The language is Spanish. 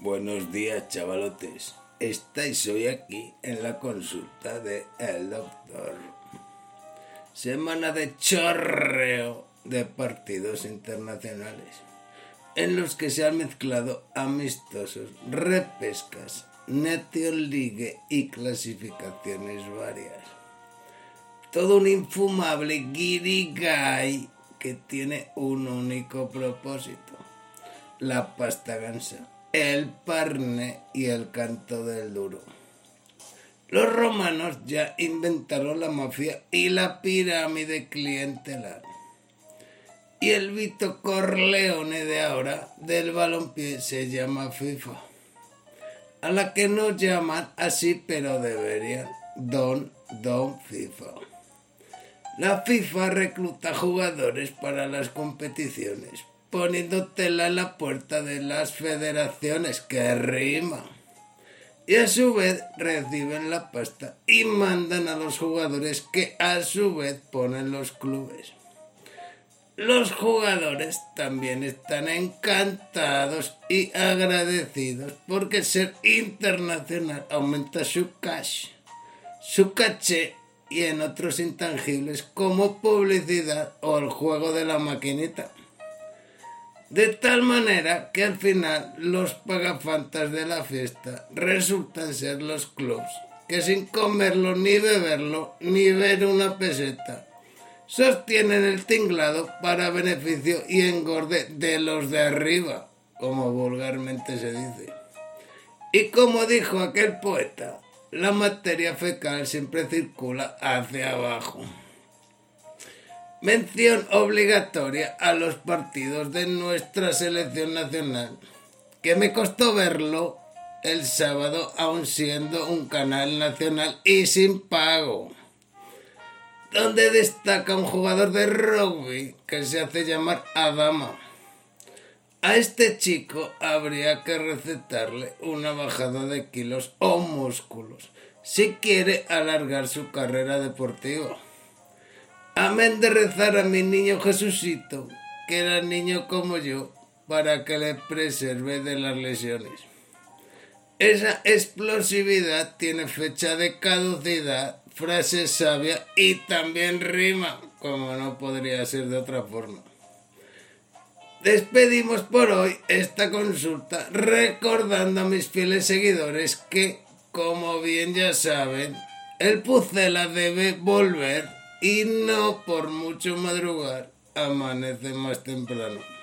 Buenos días, chavalotes. Estáis hoy aquí en la consulta de el doctor. Semana de chorreo de partidos internacionales, en los que se han mezclado amistosos, repescas, Nation League y clasificaciones varias. Todo un infumable guirigay que tiene un único propósito, la pasta gansa, el parne y el canto del duro. Los romanos ya inventaron la mafia y la pirámide clientelar. Y el Vito Corleone de ahora del balompié se llama FIFA. A la que no llaman así, pero deberían. Don, Don FIFA. La FIFA recluta jugadores para las competiciones, poniendo tela en la puerta de las federaciones, que rima. Y a su vez reciben la pasta y mandan a los jugadores que a su vez ponen los clubes. Los jugadores también están encantados y agradecidos porque ser internacional aumenta su cash, su caché y en otros intangibles como publicidad o el juego de la maquinita. De tal manera que al final los pagafantas de la fiesta resultan ser los clubs, que sin comerlo ni beberlo ni ver una peseta, sostienen el tinglado para beneficio y engorde de los de arriba, como vulgarmente se dice. Y como dijo aquel poeta, la materia fecal siempre circula hacia abajo. Mención obligatoria a los partidos de nuestra selección nacional, que me costó verlo el sábado aun siendo un canal nacional y sin pago, donde destaca un jugador de rugby que se hace llamar Adama. A este chico habría que recetarle una bajada de kilos o músculos si quiere alargar su carrera deportiva. Amén de rezar a mi niño Jesucito, que era niño como yo, para que le preserve de las lesiones. Esa explosividad tiene fecha de caducidad, frase sabia y también rima, como no podría ser de otra forma. Despedimos por hoy esta consulta recordando a mis fieles seguidores que, como bien ya saben, el Pucela debe volver y no por mucho madrugar amanece más temprano.